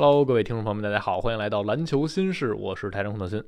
Hello，各位听众朋友们，大家好，欢迎来到篮球新事，我是台中洪德新。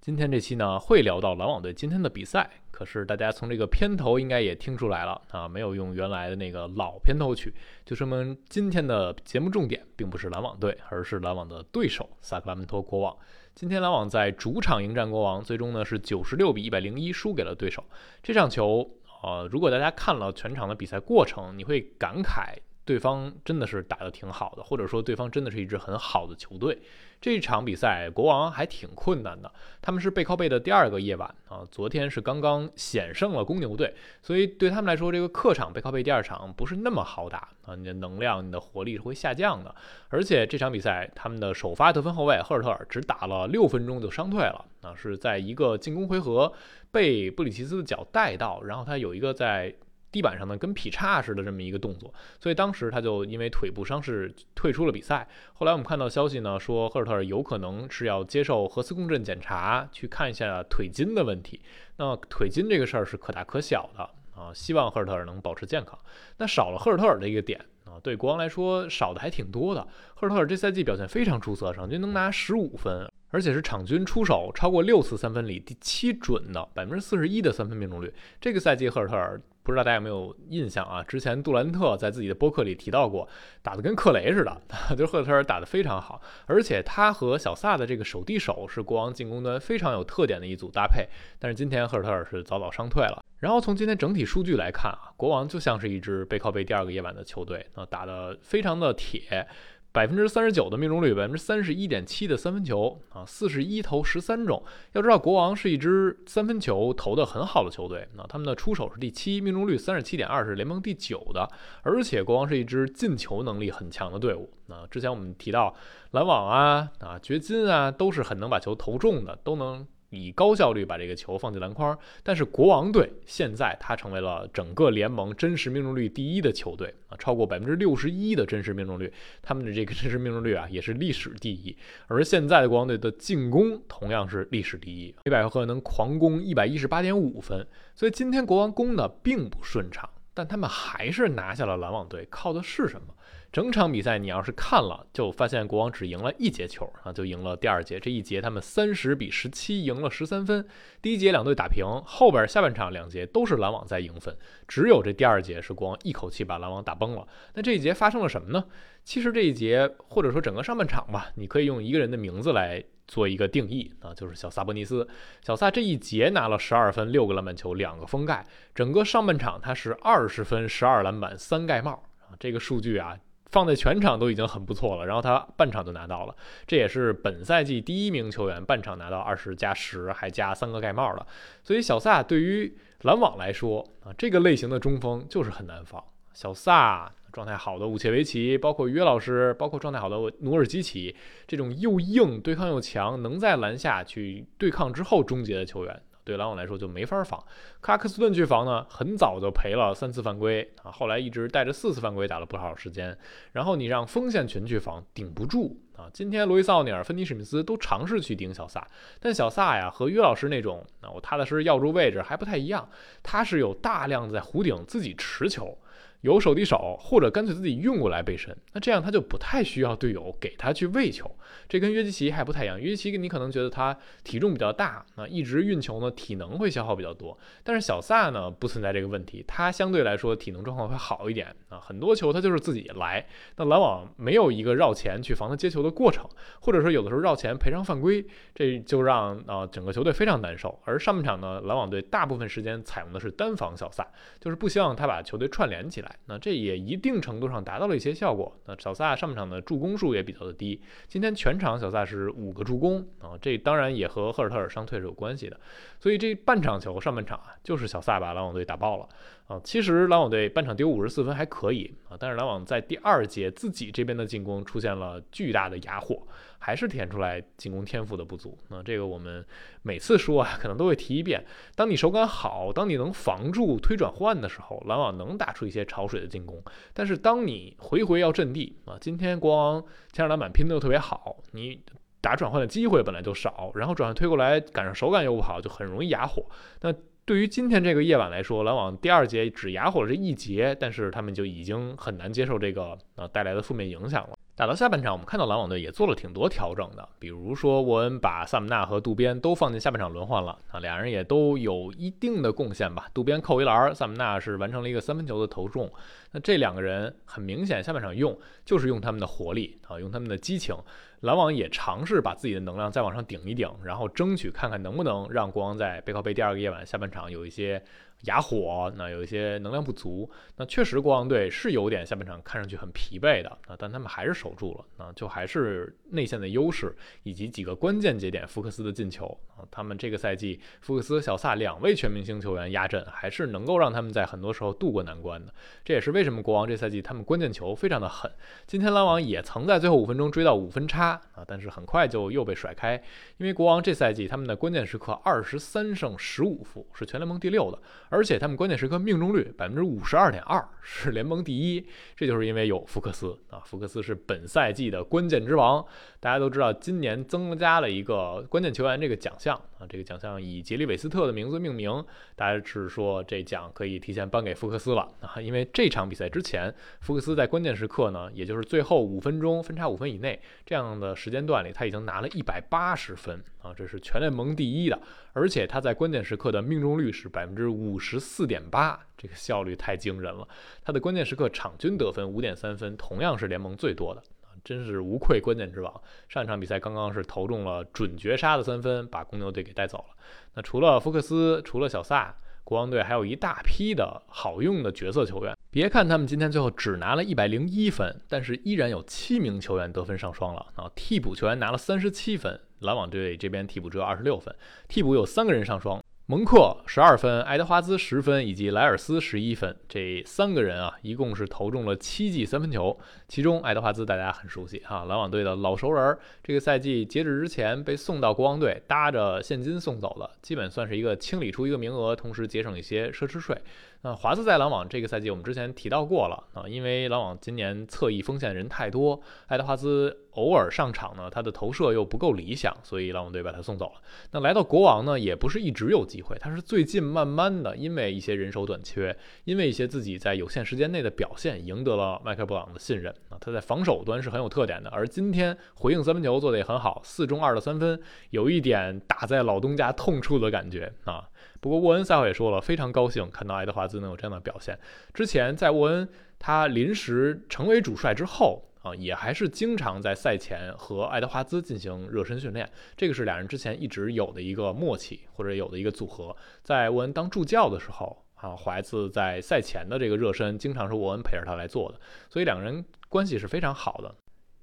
今天这期呢会聊到篮网队今天的比赛，可是大家从这个片头应该也听出来了啊，没有用原来的那个老片头曲，就说明今天的节目重点并不是篮网队，而是篮网的对手萨克拉门托国王。今天篮网在主场迎战国王，最终呢是九十六比一百零一输给了对手。这场球，呃，如果大家看了全场的比赛过程，你会感慨。对方真的是打得挺好的，或者说对方真的是一支很好的球队。这场比赛国王还挺困难的，他们是背靠背的第二个夜晚啊。昨天是刚刚险胜了公牛队，所以对他们来说，这个客场背靠背第二场不是那么好打啊。你的能量、你的活力是会下降的。而且这场比赛他们的首发得分后卫赫尔特尔只打了六分钟就伤退了啊，是在一个进攻回合被布里奇斯的脚带到，然后他有一个在。地板上呢，跟劈叉似的这么一个动作，所以当时他就因为腿部伤势退出了比赛。后来我们看到消息呢，说赫尔特尔有可能是要接受核磁共振检查，去看一下腿筋的问题。那腿筋这个事儿是可大可小的啊，希望赫尔特尔能保持健康。那少了赫尔特尔的一个点啊，对国王来说少的还挺多的。赫尔特尔这赛季表现非常出色，场均能拿十五分，而且是场均出手超过六次三分里第七准的百分之四十一的三分命中率。这个赛季赫尔特尔。不知道大家有没有印象啊？之前杜兰特在自己的播客里提到过，打得跟克雷似的，就是赫特尔打得非常好，而且他和小萨的这个手递手是国王进攻端非常有特点的一组搭配。但是今天赫尔特尔是早早伤退了。然后从今天整体数据来看啊，国王就像是一支背靠背第二个夜晚的球队，啊，打得非常的铁。百分之三十九的命中率，百分之三十一点七的三分球啊，四十一投十三中。要知道，国王是一支三分球投的很好的球队，那他们的出手是第七，命中率三十七点二是联盟第九的。而且国王是一支进球能力很强的队伍。那之前我们提到篮网啊啊掘金啊，都是很能把球投中的，都能。以高效率把这个球放进篮筐，但是国王队现在他成为了整个联盟真实命中率第一的球队啊，超过百分之六十一的真实命中率，他们的这个真实命中率啊也是历史第一。而现在的国王队的进攻同样是历史第一，每百回合能狂攻一百一十八点五分，所以今天国王攻的并不顺畅，但他们还是拿下了篮网队，靠的是什么？整场比赛，你要是看了，就发现国王只赢了一节球啊，就赢了第二节。这一节他们三十比十七赢了十三分。第一节两队打平，后边下半场两节都是篮网在赢分，只有这第二节是国王一口气把篮网打崩了。那这一节发生了什么呢？其实这一节或者说整个上半场吧，你可以用一个人的名字来做一个定义啊，就是小萨博尼斯。小萨这一节拿了十二分、六个篮板球、两个封盖，整个上半场他是二十分、十二篮板、三盖帽啊，这个数据啊。放在全场都已经很不错了，然后他半场就拿到了，这也是本赛季第一名球员半场拿到二十加十，还加三个盖帽的。所以小萨对于篮网来说啊，这个类型的中锋就是很难防。小萨状态好的武切维奇，包括约老师，包括状态好的努尔基奇，这种又硬、对抗又强，能在篮下去对抗之后终结的球员。对篮网来说就没法防，克拉克斯顿去防呢，很早就赔了三次犯规啊，后来一直带着四次犯规打了不少时间。然后你让锋线群去防，顶不住啊。今天罗伊斯·奥尼尔、芬尼·史密斯都尝试去顶小萨，但小萨呀和约老师那种啊，我踏踏实实要住位置还不太一样，他是有大量在弧顶自己持球。有手递手，或者干脆自己运过来背身，那这样他就不太需要队友给他去喂球。这跟约基奇还不太一样。约基奇你可能觉得他体重比较大，啊，一直运球呢，体能会消耗比较多。但是小萨呢，不存在这个问题，他相对来说体能状况会好一点啊。很多球他就是自己来。那篮网没有一个绕前去防他接球的过程，或者说有的时候绕前赔上犯规，这就让啊整个球队非常难受。而上半场呢，篮网队大部分时间采用的是单防小萨，就是不希望他把球队串联起来。那这也一定程度上达到了一些效果。那小萨上半场的助攻数也比较的低，今天全场小萨是五个助攻啊，这当然也和赫尔特尔伤退是有关系的。所以这半场球上半场啊，就是小萨把篮网队打爆了啊。其实篮网队半场丢五十四分还可以啊，但是篮网在第二节自己这边的进攻出现了巨大的哑火。还是填出来进攻天赋的不足。那这个我们每次说啊，可能都会提一遍。当你手感好，当你能防住推转换的时候，篮网能打出一些潮水的进攻。但是当你回回要阵地啊，今天国王前场篮板拼的又特别好，你打转换的机会本来就少，然后转换推过来赶上手感又不好，就很容易哑火。那对于今天这个夜晚来说，篮网第二节只哑火了这一节，但是他们就已经很难接受这个呃带来的负面影响了。打到下半场，我们看到篮网队也做了挺多调整的，比如说沃恩把萨姆纳和渡边都放进下半场轮换了啊，俩人也都有一定的贡献吧。渡边扣一篮，萨姆纳是完成了一个三分球的投中。那这两个人很明显，下半场用就是用他们的活力啊，用他们的激情。篮网也尝试把自己的能量再往上顶一顶，然后争取看看能不能让国王在背靠背第二个夜晚下半场有一些。哑火，那有一些能量不足，那确实国王队是有点下半场看上去很疲惫的啊，但他们还是守住了，那就还是内线的优势以及几个关键节点福克斯的进球啊，他们这个赛季福克斯、小萨两位全明星球员压阵，还是能够让他们在很多时候渡过难关的。这也是为什么国王这赛季他们关键球非常的狠。今天篮网也曾在最后五分钟追到五分差啊，但是很快就又被甩开，因为国王这赛季他们的关键时刻二十三胜十五负，是全联盟第六的。而且他们关键时刻命中率百分之五十二点二，是联盟第一。这就是因为有福克斯啊，福克斯是本赛季的关键之王。大家都知道，今年增加了一个关键球员这个奖项啊，这个奖项以杰里韦斯特的名字命名。大家是说这奖可以提前颁给福克斯了啊？因为这场比赛之前，福克斯在关键时刻呢，也就是最后五分钟分差五分以内这样的时间段里，他已经拿了一百八十分啊，这是全联盟第一的。而且他在关键时刻的命中率是百分之五十四点八，这个效率太惊人了。他的关键时刻场均得分五点三分，同样是联盟最多的啊，真是无愧关键之王。上一场比赛刚刚是投中了准绝杀的三分，把公牛队给带走了。那除了福克斯，除了小萨，国王队还有一大批的好用的角色球员。别看他们今天最后只拿了一百零一分，但是依然有七名球员得分上双了啊！替补球员拿了三十七分，篮网队这边替补只有二十六分，替补有三个人上双。蒙克十二分，爱德华兹十分，以及莱尔斯十一分，这三个人啊，一共是投中了七记三分球。其中爱德华兹大家很熟悉哈，篮网队的老熟人，这个赛季截止之前被送到国王队，搭着现金送走了，基本算是一个清理出一个名额，同时节省一些奢侈税。那华兹在篮网这个赛季，我们之前提到过了啊，因为篮网今年侧翼锋线人太多，爱德华兹偶尔上场呢，他的投射又不够理想，所以篮网队把他送走了。那来到国王呢，也不是一直有机会，他是最近慢慢的，因为一些人手短缺，因为一些自己在有限时间内的表现，赢得了麦克布朗的信任啊。他在防守端是很有特点的，而今天回应三分球做得也很好，四中二的三分，有一点打在老东家痛处的感觉啊。不过沃恩赛后也说了，非常高兴看到爱德华兹能有这样的表现。之前在沃恩他临时成为主帅之后啊，也还是经常在赛前和爱德华兹进行热身训练，这个是两人之前一直有的一个默契或者有的一个组合。在沃恩当助教的时候啊，怀兹在赛前的这个热身经常是沃恩陪着他来做的，所以两个人关系是非常好的。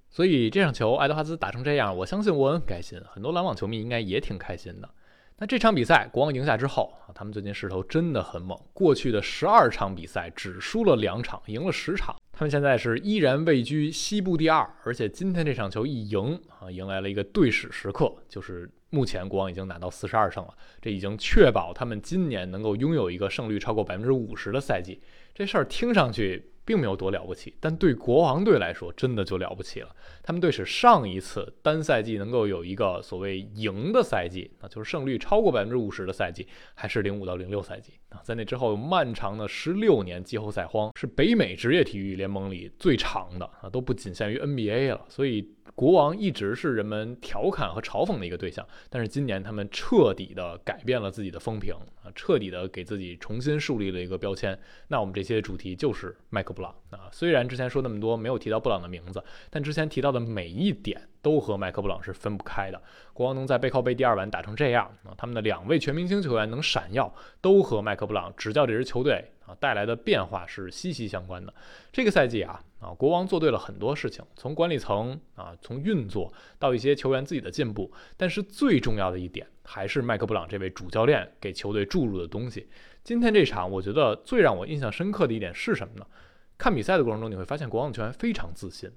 所以这场球爱德华兹打成这样，我相信沃恩开心，很多篮网球迷应该也挺开心的。那这场比赛国王赢下之后啊，他们最近势头真的很猛。过去的十二场比赛只输了两场，赢了十场。他们现在是依然位居西部第二，而且今天这场球一赢啊，迎来了一个对史时刻，就是目前国王已经拿到四十二胜了，这已经确保他们今年能够拥有一个胜率超过百分之五十的赛季。这事儿听上去。并没有多了不起，但对国王队来说，真的就了不起了。他们队史上一次单赛季能够有一个所谓赢的赛季，那就是胜率超过百分之五十的赛季，还是零五到零六赛季啊。在那之后，漫长的十六年季后赛荒，是北美职业体育联盟里最长的啊，都不仅限于 NBA 了。所以。国王一直是人们调侃和嘲讽的一个对象，但是今年他们彻底的改变了自己的风评啊，彻底的给自己重新树立了一个标签。那我们这些主题就是麦克布朗啊，虽然之前说那么多没有提到布朗的名字，但之前提到的每一点都和麦克布朗是分不开的。国王能在背靠背第二晚打成这样啊，他们的两位全明星球员能闪耀，都和麦克布朗执教这支球队。啊，带来的变化是息息相关的。这个赛季啊，啊，国王做对了很多事情，从管理层啊，从运作到一些球员自己的进步。但是最重要的一点，还是麦克布朗这位主教练给球队注入的东西。今天这场，我觉得最让我印象深刻的一点是什么呢？看比赛的过程中，你会发现国王的球员非常自信，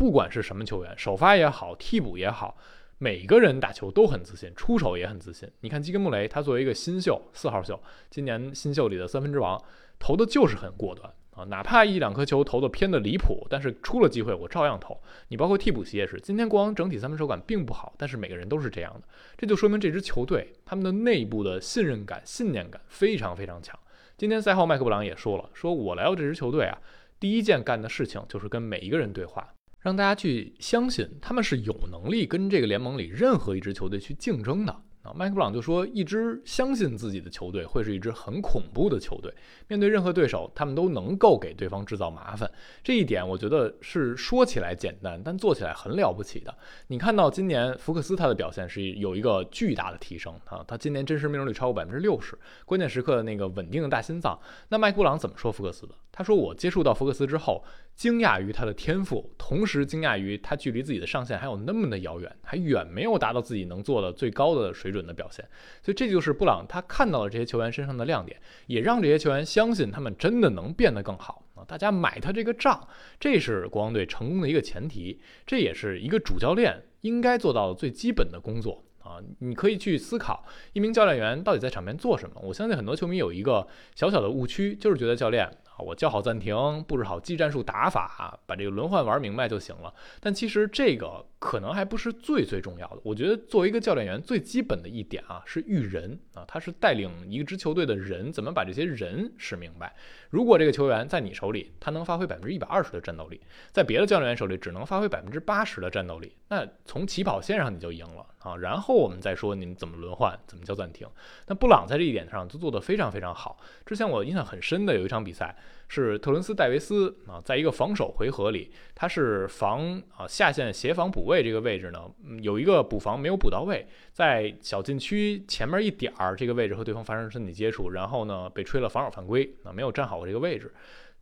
不管是什么球员，首发也好，替补也好。每个人打球都很自信，出手也很自信。你看基根穆雷，他作为一个新秀，四号秀，今年新秀里的三分之王，投的就是很果断啊，哪怕一两颗球投的偏的离谱，但是出了机会我照样投。你包括替补席也是，今天国王整体三分手感并不好，但是每个人都是这样的，这就说明这支球队他们的内部的信任感、信念感非常非常强。今天赛后麦克布朗也说了，说我来到这支球队啊，第一件干的事情就是跟每一个人对话。让大家去相信他们是有能力跟这个联盟里任何一支球队去竞争的。啊，麦克布朗就说，一支相信自己的球队会是一支很恐怖的球队，面对任何对手，他们都能够给对方制造麻烦。这一点我觉得是说起来简单，但做起来很了不起的。你看到今年福克斯他的表现是有一个巨大的提升啊，他今年真实命中率超过百分之六十，关键时刻的那个稳定的大心脏。那麦克布朗怎么说福克斯的？他说：“我接触到福克斯之后，惊讶于他的天赋，同时惊讶于他距离自己的上限还有那么的遥远，还远没有达到自己能做的最高的水准的表现。所以这就是布朗他看到了这些球员身上的亮点，也让这些球员相信他们真的能变得更好啊！大家买他这个账，这是国王队成功的一个前提，这也是一个主教练应该做到的最基本的工作。”啊，你可以去思考一名教练员到底在场边做什么。我相信很多球迷有一个小小的误区，就是觉得教练，我叫好暂停，布置好技战术打法，把这个轮换玩明白就行了。但其实这个可能还不是最最重要的。我觉得作为一个教练员，最基本的一点啊，是育人啊，他是带领一支球队的人，怎么把这些人使明白。如果这个球员在你手里，他能发挥百分之一百二十的战斗力，在别的教练员手里只能发挥百分之八十的战斗力，那从起跑线上你就赢了啊！然后我们再说你怎么轮换，怎么叫暂停。那布朗在这一点上就做得非常非常好。之前我印象很深的有一场比赛是特伦斯戴维斯啊，在一个防守回合里，他是防啊下线协防补位这个位置呢，有一个补防没有补到位，在小禁区前面一点儿这个位置和对方发生身体接触，然后呢被吹了防守犯规啊，没有站好。这个位置，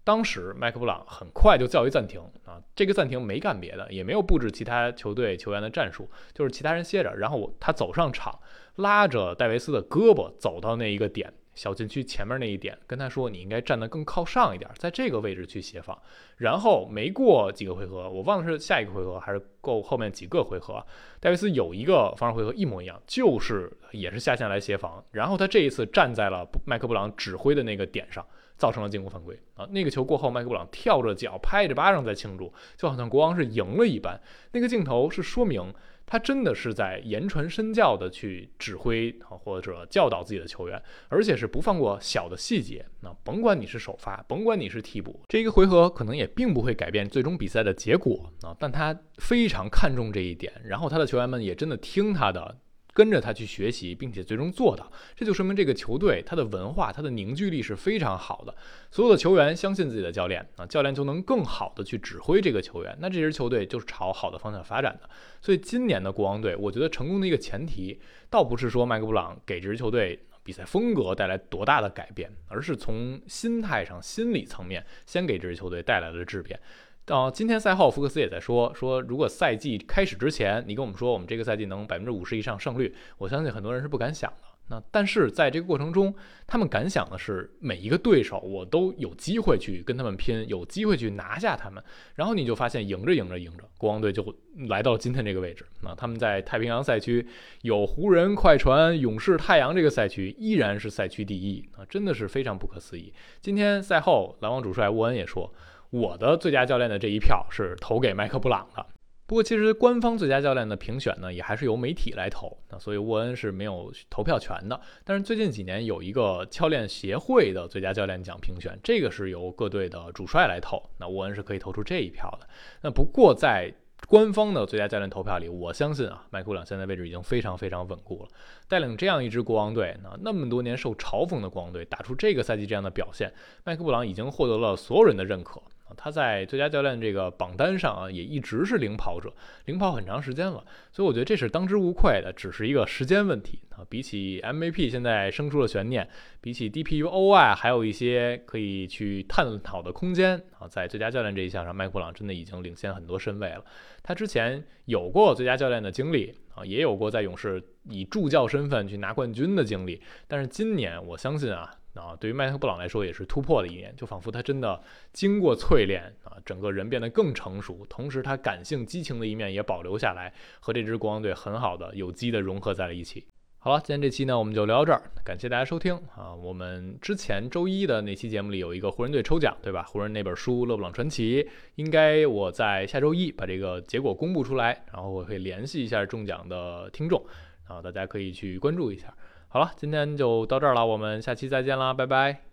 当时麦克布朗很快就叫一暂停啊，这个暂停没干别的，也没有布置其他球队球员的战术，就是其他人歇着，然后我他走上场，拉着戴维斯的胳膊走到那一个点，小禁区前面那一点，跟他说你应该站得更靠上一点，在这个位置去协防。然后没过几个回合，我忘了是下一个回合还是够后面几个回合，戴维斯有一个防守回合一模一样，就是也是下线来协防，然后他这一次站在了麦克布朗指挥的那个点上。造成了进攻犯规啊！那个球过后，麦克布朗跳着脚，拍着巴掌在庆祝，就好像国王是赢了一般。那个镜头是说明他真的是在言传身教的去指挥啊，或者教导自己的球员，而且是不放过小的细节。那甭管你是首发，甭管你是替补，这一个回合可能也并不会改变最终比赛的结果啊。但他非常看重这一点，然后他的球员们也真的听他的。跟着他去学习，并且最终做到，这就说明这个球队它的文化、它的凝聚力是非常好的。所有的球员相信自己的教练啊，教练就能更好的去指挥这个球员，那这支球队就是朝好的方向发展的。所以今年的国王队，我觉得成功的一个前提，倒不是说麦克布朗给这支球队比赛风格带来多大的改变，而是从心态上、心理层面先给这支球队带来了质变。到今天赛后，福克斯也在说说，如果赛季开始之前，你跟我们说我们这个赛季能百分之五十以上胜率，我相信很多人是不敢想的。那但是在这个过程中，他们敢想的是每一个对手，我都有机会去跟他们拼，有机会去拿下他们。然后你就发现，赢着赢着赢着，国王队就来到今天这个位置。那他们在太平洋赛区有湖人、快船、勇士、太阳这个赛区，依然是赛区第一啊，真的是非常不可思议。今天赛后，篮网主帅沃恩也说。我的最佳教练的这一票是投给麦克布朗的。不过，其实官方最佳教练的评选呢，也还是由媒体来投。那所以沃恩是没有投票权的。但是最近几年有一个教练协会的最佳教练奖评选，这个是由各队的主帅来投。那沃恩是可以投出这一票的。那不过在官方的最佳教练投票里，我相信啊，麦克布朗现在位置已经非常非常稳固了。带领这样一支国王队，那那么多年受嘲讽的国王队，打出这个赛季这样的表现，麦克布朗已经获得了所有人的认可。他在最佳教练这个榜单上啊，也一直是领跑者，领跑很长时间了，所以我觉得这是当之无愧的，只是一个时间问题啊。比起 MVP 现在生出了悬念，比起 DPUOI 还有一些可以去探讨的空间啊。在最佳教练这一项上，麦克布朗真的已经领先很多身位了。他之前有过最佳教练的经历啊，也有过在勇士以助教身份去拿冠军的经历，但是今年我相信啊。啊，对于麦克布朗来说也是突破的一年，就仿佛他真的经过淬炼啊，整个人变得更成熟，同时他感性激情的一面也保留下来，和这支国王队很好的有机的融合在了一起。好了，今天这期呢我们就聊到这儿，感谢大家收听啊。我们之前周一的那期节目里有一个湖人队抽奖，对吧？湖人那本书《勒布朗传奇》，应该我在下周一把这个结果公布出来，然后我会联系一下中奖的听众，然后，大家可以去关注一下。好了，今天就到这儿了，我们下期再见啦，拜拜。